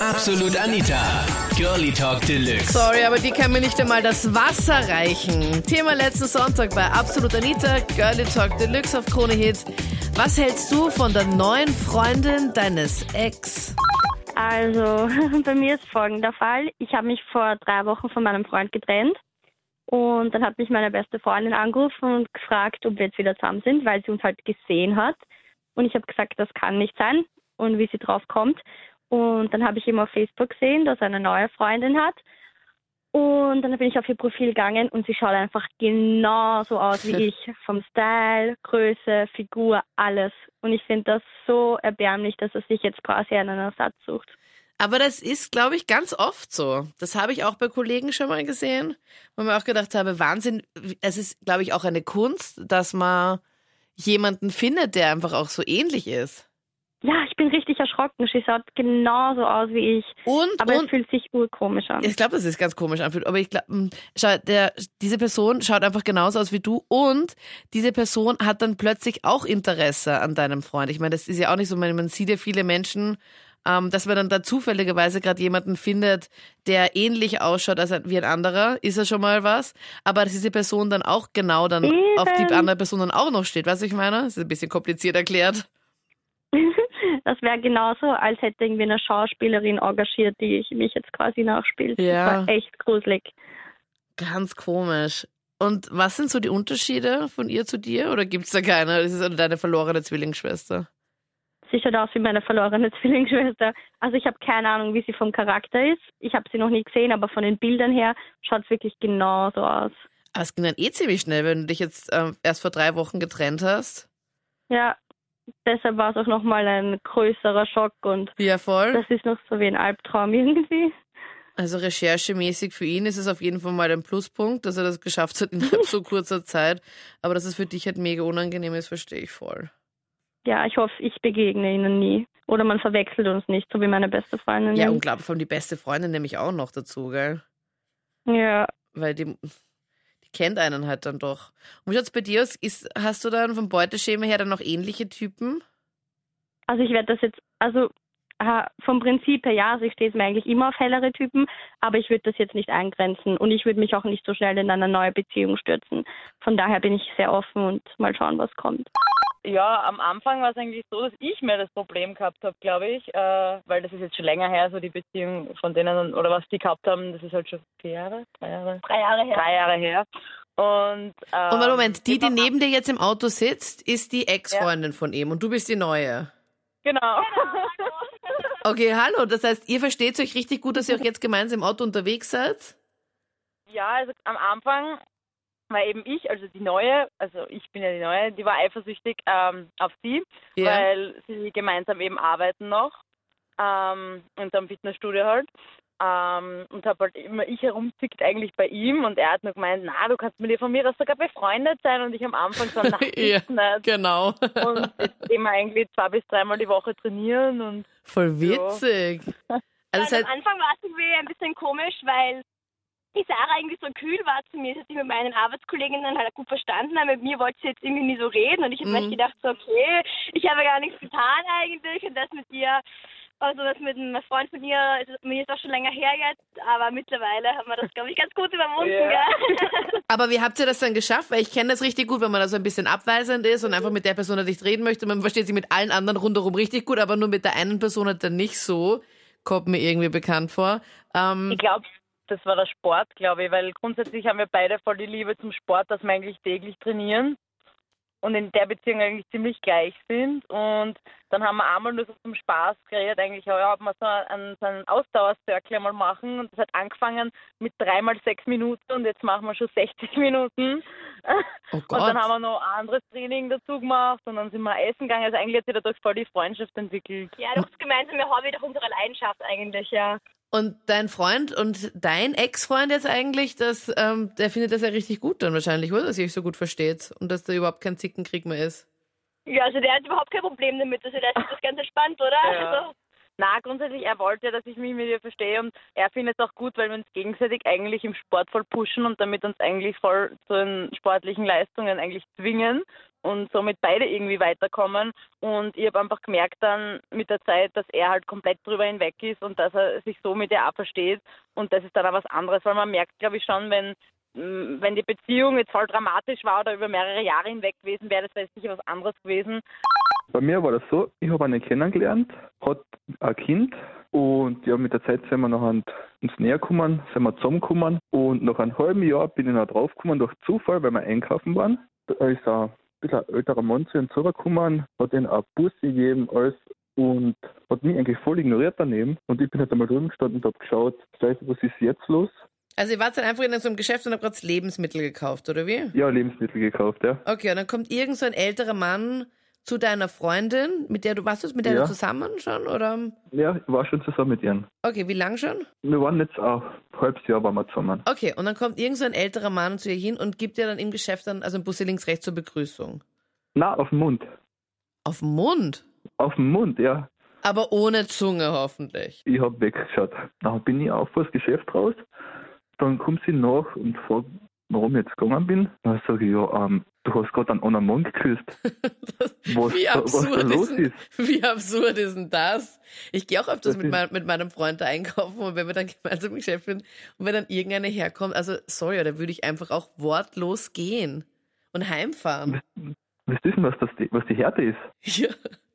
Absolut Anita. Girlie Talk Deluxe. Sorry, aber die kann mir nicht einmal das Wasser reichen. Thema letzten Sonntag bei Absolut Anita, Girlie Talk Deluxe auf Krone Hit. Was hältst du von der neuen Freundin deines Ex? Also, bei mir ist folgender Fall. Ich habe mich vor drei Wochen von meinem Freund getrennt. Und dann hat mich meine beste Freundin angerufen und gefragt, ob wir jetzt wieder zusammen sind, weil sie uns halt gesehen hat. Und ich habe gesagt, das kann nicht sein und wie sie drauf kommt. Und dann habe ich eben auf Facebook gesehen, dass er eine neue Freundin hat. Und dann bin ich auf ihr Profil gegangen und sie schaut einfach genauso aus wie ich. Vom Style, Größe, Figur, alles. Und ich finde das so erbärmlich, dass er sich jetzt quasi einen Ersatz sucht. Aber das ist, glaube ich, ganz oft so. Das habe ich auch bei Kollegen schon mal gesehen, wo mir auch gedacht habe, Wahnsinn, es ist, glaube ich, auch eine Kunst, dass man jemanden findet, der einfach auch so ähnlich ist. Ja, ich bin richtig erschrocken. Sie schaut genauso aus wie ich. Und, aber und es fühlt sich urkomisch an. ich glaube, das ist ganz komisch anfühlt, aber ich glaube, der, diese Person schaut einfach genauso aus wie du und diese Person hat dann plötzlich auch Interesse an deinem Freund. Ich meine, das ist ja auch nicht so, man, man sieht ja viele Menschen, ähm, dass man dann da zufälligerweise gerade jemanden findet, der ähnlich ausschaut als wie ein anderer, ist ja schon mal was. Aber dass diese Person dann auch genau dann Eben. auf die andere Person dann auch noch steht, weißt du, ich meine? Das ist ein bisschen kompliziert erklärt. Das wäre genauso, als hätte irgendwie eine Schauspielerin engagiert, die ich mich jetzt quasi nachspielt. Ja. Das war echt gruselig. Ganz komisch. Und was sind so die Unterschiede von ihr zu dir? Oder gibt's da keine? Das ist deine verlorene Zwillingsschwester. Sie schaut aus wie meine verlorene Zwillingsschwester. Also ich habe keine Ahnung, wie sie vom Charakter ist. Ich habe sie noch nie gesehen, aber von den Bildern her schaut es wirklich genauso aus. Aber es ging dann eh ziemlich schnell, wenn du dich jetzt ähm, erst vor drei Wochen getrennt hast. Ja, deshalb war es auch nochmal ein größerer Schock und Ja, voll. das ist noch so wie ein Albtraum irgendwie. Also recherchemäßig für ihn ist es auf jeden Fall mal ein Pluspunkt, dass er das geschafft hat innerhalb so kurzer Zeit. Aber dass es für dich halt mega unangenehm ist, verstehe ich voll. Ja, ich hoffe, ich begegne ihnen nie. Oder man verwechselt uns nicht, so wie meine beste Freundin. Ja, unglaublich. Vor allem die beste Freundin nämlich auch noch dazu, gell? Ja, Weil die, kennt einen halt dann doch. Und schaut's bei dir aus? Ist, hast du dann vom Beuteschema her dann noch ähnliche Typen? also ich werde das jetzt, also vom Prinzip her ja, also ich stehe mir eigentlich immer auf hellere Typen, aber ich würde das jetzt nicht eingrenzen und ich würde mich auch nicht so schnell in eine neue Beziehung stürzen. Von daher bin ich sehr offen und mal schauen, was kommt. Ja, am Anfang war es eigentlich so, dass ich mehr das Problem gehabt habe, glaube ich, äh, weil das ist jetzt schon länger her, so die Beziehung von denen oder was die gehabt haben, das ist halt schon vier Jahre, drei Jahre, Drei Jahre her. drei Jahre her. Und, ähm, Und Moment, die, die neben dir jetzt im Auto sitzt, ist die Ex-Freundin von ihm und du bist die neue. Genau. Okay, hallo. Das heißt, ihr versteht euch richtig gut, dass ihr auch jetzt gemeinsam im Auto unterwegs seid? ja, also am Anfang war eben ich, also die Neue, also ich bin ja die Neue, die war eifersüchtig ähm, auf sie, Ja. weil sie gemeinsam eben arbeiten noch ähm, in seinem Fitnessstudio halt. Ähm, und habe halt immer ich herumzickt eigentlich bei ihm und er hat nur gemeint, na, du kannst mit dir von mir das sogar befreundet sein und ich am Anfang so, na, Ja. nicht. Genau. Und jetzt immer eigentlich zwei bis dreimal die Woche trainieren und Voll witzig. Also das Also heißt, am Anfang war es irgendwie ein bisschen komisch, weil die Sarah irgendwie so kühl war zu mir. Sie hat sich mit meinen Arbeitskolleginnen halt gut verstanden, aber mit mir wollte sie jetzt irgendwie nie so reden. Und ich habe mir Mhm. gedacht, so, okay, ich habe gar nichts getan eigentlich. Und das mit dir, also das mit einem Freund von ihr, ist, mir ist auch schon länger her jetzt, aber mittlerweile haben wir das, glaube ich, ganz gut überwunden, gell? aber wie habt ihr das dann geschafft? Weil ich kenne das richtig gut, wenn man da so ein bisschen abweisend ist und einfach mit der Person nicht reden möchte. Man versteht sich mit allen anderen rundherum richtig gut, aber nur mit der einen Person halt dann nicht so. Kommt mir irgendwie bekannt vor. Ähm, Ich glaube, das war der Sport, glaube ich, weil grundsätzlich haben wir beide voll die Liebe zum Sport, dass wir eigentlich täglich trainieren und in der Beziehung eigentlich ziemlich gleich sind. Und dann haben wir einmal nur so zum Spaß geredet, eigentlich, ja, ob wir so einen, so einen Ausdauercircle mal machen. Und das hat angefangen mit dreimal sechs Minuten und jetzt machen wir schon 60 Minuten. oh Und dann haben wir noch ein anderes Training dazu gemacht und dann sind wir essen gegangen. Also eigentlich hat sich dadurch voll die Freundschaft entwickelt. ja, das gemeinsame Hobby, doch unsere Leidenschaft eigentlich, ja. Und dein Freund und dein Ex-Freund jetzt eigentlich, das, ähm, der findet das ja richtig gut dann wahrscheinlich, oder? Dass ihr euch so gut versteht und dass da überhaupt kein Zickenkrieg mehr ist. Ja, also der hat überhaupt kein Problem damit. Also der ist das ganz entspannt, oder? Ja. Also, Na, grundsätzlich, er wollte, dass ich mich mit ihr verstehe und er findet es auch gut, weil wir uns gegenseitig eigentlich im Sport voll pushen und damit uns eigentlich voll zu den sportlichen Leistungen eigentlich zwingen und somit beide irgendwie weiterkommen. Und ich habe einfach gemerkt dann mit der Zeit, dass er halt komplett drüber hinweg ist und dass er sich so mit ihr auch versteht. Und das ist dann auch was anderes, weil man merkt, glaube ich, schon, wenn mm, wenn die Beziehung jetzt voll dramatisch war oder über mehrere Jahre hinweg gewesen wäre, das wäre sicher was anderes gewesen. Bei mir war das so, ich habe einen kennengelernt, hat ein Kind und ja, mit der Zeit sind wir noch uns näher gekommen, sind wir zusammengekommen und nach einem halben Jahr bin ich noch draufgekommen durch Zufall, weil wir einkaufen waren. Da ist ein bisschen ein älterer Mann zu ihm zugekommen, hat ihm eine Busse gegeben, alles und hat mich eigentlich voll ignoriert daneben. Und ich bin jetzt einmal drüben gestanden und habe geschaut, Scheiße, was ist jetzt los? Also ihr wart dann einfach in so einem Geschäft und habt gerade Lebensmittel gekauft, oder wie? Ja, Lebensmittel gekauft, ja. Okay, und dann kommt irgend so ein älterer Mann zu deiner Freundin, mit der du, warst du mit der Ja. du zusammen schon, oder? Ja, ich war schon zusammen mit ihnen. Okay, wie lang schon? Wir waren jetzt auch ein halbes Jahr waren wir zusammen. Okay, und dann kommt irgend so ein älterer Mann zu ihr hin und gibt dir dann im Geschäft dann, also ein Busse links, rechts zur Begrüßung. Na, auf den Mund. Auf den Mund? Auf den Mund, ja. Aber ohne Zunge hoffentlich. Ich habe weggeschaut. Dann bin ich auf das Geschäft raus. Dann kommt sie nach und fragt, warum ich jetzt gegangen bin. Dann sage ich, ja, ähm, du hast gerade einen anderen Mann geküsst. Was, wie, da, was absurd da los ist denn, ist. wie absurd ist denn das? Ich gehe auch öfters mit, mein, mit meinem Freund da einkaufen und wenn wir dann gemeinsam im Geschäft sind und wenn dann irgendeine herkommt, also sorry, da würde ich einfach auch wortlos gehen und heimfahren. Du, denn, was, das, die- was die Härte ist? Ja.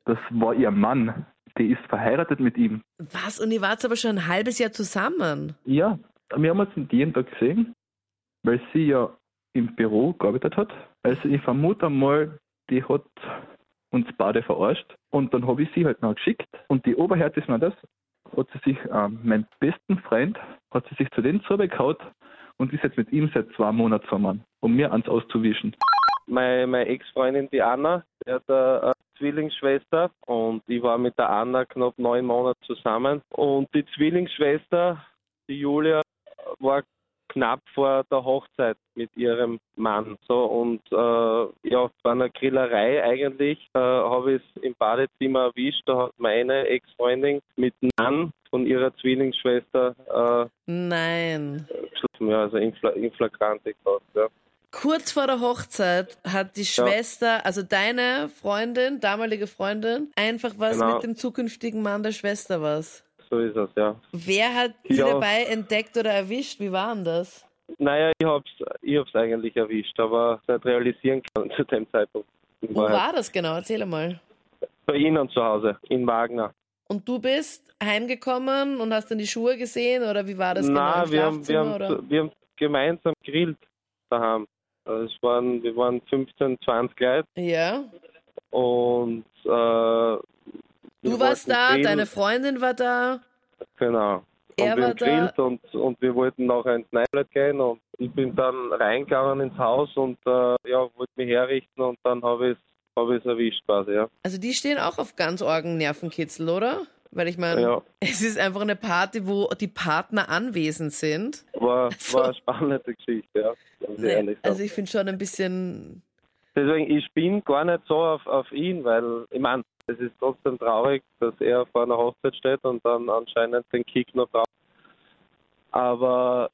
Das war ihr Mann. Die ist verheiratet mit ihm. Was? Und ihr wart aber schon ein halbes Jahr zusammen. Ja, wir haben uns jeden Tag gesehen, weil sie ja im Büro gearbeitet hat. Also ich vermute mal, die hat uns beide verarscht. Und dann habe ich sie halt noch geschickt. Und die Oberhärte ist noch das, hat sie sich, ähm, mein besten Freund, hat sie sich zu dem zugekaut und ist jetzt mit ihm seit zwei Monaten zusammen, um mir ans auszuwischen. Meine, meine Ex-Freundin, die Anna, die hat eine Zwillingsschwester und ich war mit der Anna knapp neun Monate zusammen. Und die Zwillingsschwester, die Julia, war knapp vor der Hochzeit mit ihrem Mann. So und äh, ja, bei einer Grillerei eigentlich äh, habe ich es im Badezimmer erwischt. Da hat meine Ex-Freundin mit dem Mann von ihrer Zwillingsschwester Nein. äh, geschlafen, ja, also in, in Flagrante gemacht, ja. Kurz vor der Hochzeit hat die Schwester, also deine Freundin, damalige Freundin, einfach was Genau. mit dem zukünftigen Mann der Schwester was. So ist es, ja. Wer hat die Ja. dabei entdeckt oder erwischt? Wie war denn das? Naja, ich hab's, ich hab's eigentlich erwischt, aber nicht realisieren können zu dem Zeitpunkt. Wo war das genau? Erzähl mal. Bei Ihnen zu Hause, in Wagner. Und du bist heimgekommen und hast dann die Schuhe gesehen oder wie war das Nein, genau? Im wir haben, wir, haben, wir haben gemeinsam grillt daheim. Also Es waren, wir waren 15, 20 Leute Ja. und äh, Du warst da, grillen. deine Freundin war da. Genau. Er und wir war gegrillt und, und wir wollten nachher ins Neiblet gehen und ich bin dann reingegangen ins Haus und äh, ja, wollte mich herrichten und dann habe ich es hab ich's erwischt quasi, ja. Also die stehen auch auf ganz orgen Nervenkitzel, oder? Weil ich meine, Ja. es ist einfach eine Party, wo die Partner anwesend sind. War, So. war eine spannende Geschichte, ja. Sagen. also ich finde schon ein bisschen. Deswegen, ich bin gar nicht so auf, auf ihn, weil, ich meine, es ist trotzdem traurig, dass er vor einer Hochzeit steht und dann anscheinend den Kick noch braucht. Aber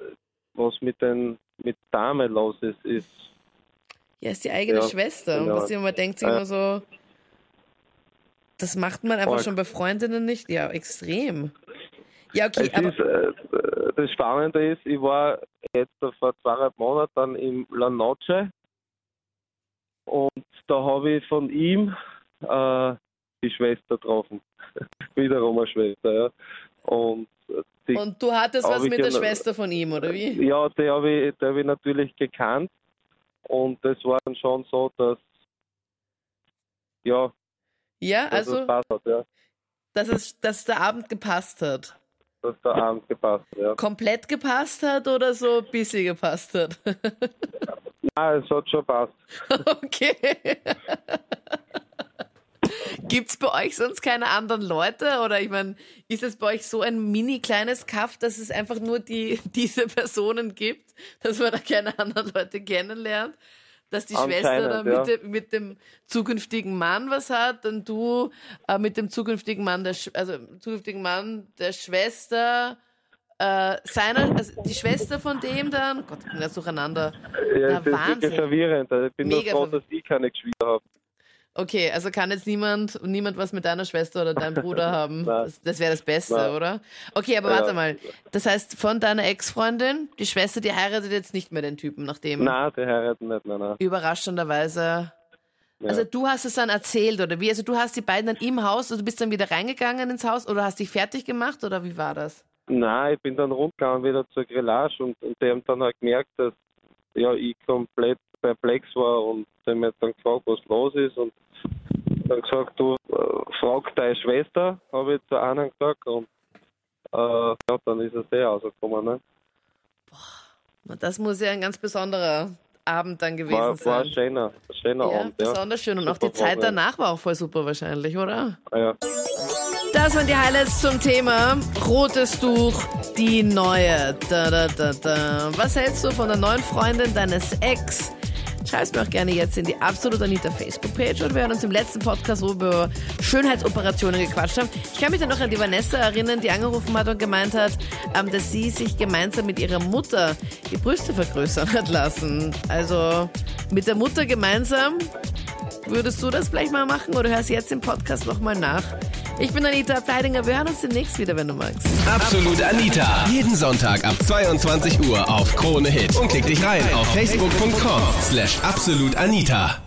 äh, was mit den mit Dame los ist, ist Ja, ist die eigene Ja, Schwester. Und genau. was man denkt sich immer so. Das macht man einfach Arg. schon bei Freundinnen nicht. Ja, extrem. Ja, okay, ist, äh, das Spannende ist, ich war jetzt vor zweieinhalb Monaten im La Noche und da habe ich von ihm äh, die Schwester getroffen. Wiederum eine Schwester, ja. Und äh, und du hattest was mit der Schwester von ihm, oder wie? ja, die habe ich, die hab ich natürlich gekannt und das war dann schon so, dass ja, Ja, dass es also, hat, ja, dass, es, dass der Abend gepasst hat. dass der Abend gepasst hat, ja. Komplett gepasst hat oder so ein bisschen gepasst hat? Ja, es hat schon passt. Okay. Gibt's bei euch sonst keine anderen Leute? Oder ich meine, ist es bei euch so ein mini kleines Kaff, dass es einfach nur die, diese Personen gibt, dass man da keine anderen Leute kennenlernt? dass die Schwester da mit, ja. dem, mit dem zukünftigen Mann was hat und du äh, mit dem zukünftigen Mann der, Sch- also zukünftigen Mann der Schwester äh, seiner, also die Schwester von dem dann, Gott, ich bin ganz durcheinander. Ja, Na, das ist Wahnsinn. wirklich verwirrend. Ich bin Mega nur froh, dass ich keine Geschwister habe. Okay, also kann jetzt niemand, niemand was mit deiner Schwester oder deinem Bruder haben. Das, das wäre das Beste, Nein. oder? Okay, aber Ja. warte mal. Das heißt, von deiner Ex-Freundin, die Schwester, die heiratet jetzt nicht mehr den Typen, nachdem Nein, die heiraten nicht, nein, nein. überraschenderweise. Ja. Also du hast es dann erzählt, oder wie? Also du hast die beiden dann im Haus, also du bist dann wieder reingegangen ins Haus oder hast dich fertig gemacht oder wie war das? Nein, ich bin dann rundgegangen wieder zur Grillage und, und die haben dann halt gemerkt, dass ja, ich komplett perplex war und haben mir dann gefragt, was los ist und dann gesagt, du äh, frag deine Schwester, habe ich zu einer gesagt und äh, ja, dann ist es eh rausgekommen. Ne? Na, Das muss ja ein ganz besonderer Abend dann gewesen War, war ein sein. schöner, schöner ja, Abend, ja. besonders schön. Und auch Super die Zeit danach war auch voll super wahrscheinlich, oder? Ja. Das waren die Highlights zum Thema Rotes Tuch, die neue. Da, da, da. Was hältst du von der neuen Freundin deines Ex? Schreib's mir auch gerne jetzt in die Absolut Anita Facebook-Page und wir haben uns im letzten Podcast so über Schönheitsoperationen gequatscht haben. Ich kann mich dann noch an die Vanessa erinnern, die angerufen hat und gemeint hat, ähm, dass sie sich gemeinsam mit ihrer Mutter die Brüste vergrößern hat lassen. Also mit der Mutter gemeinsam Würdest du das vielleicht mal machen oder hörst jetzt im Podcast nochmal nach? Ich bin Anita Pleidinger. Wir hören uns demnächst wieder, wenn du magst. Absolut Anita. Jeden Sonntag ab 22 Uhr auf Krone Hit. Und klick dich rein auf facebook.com slash absolutanita.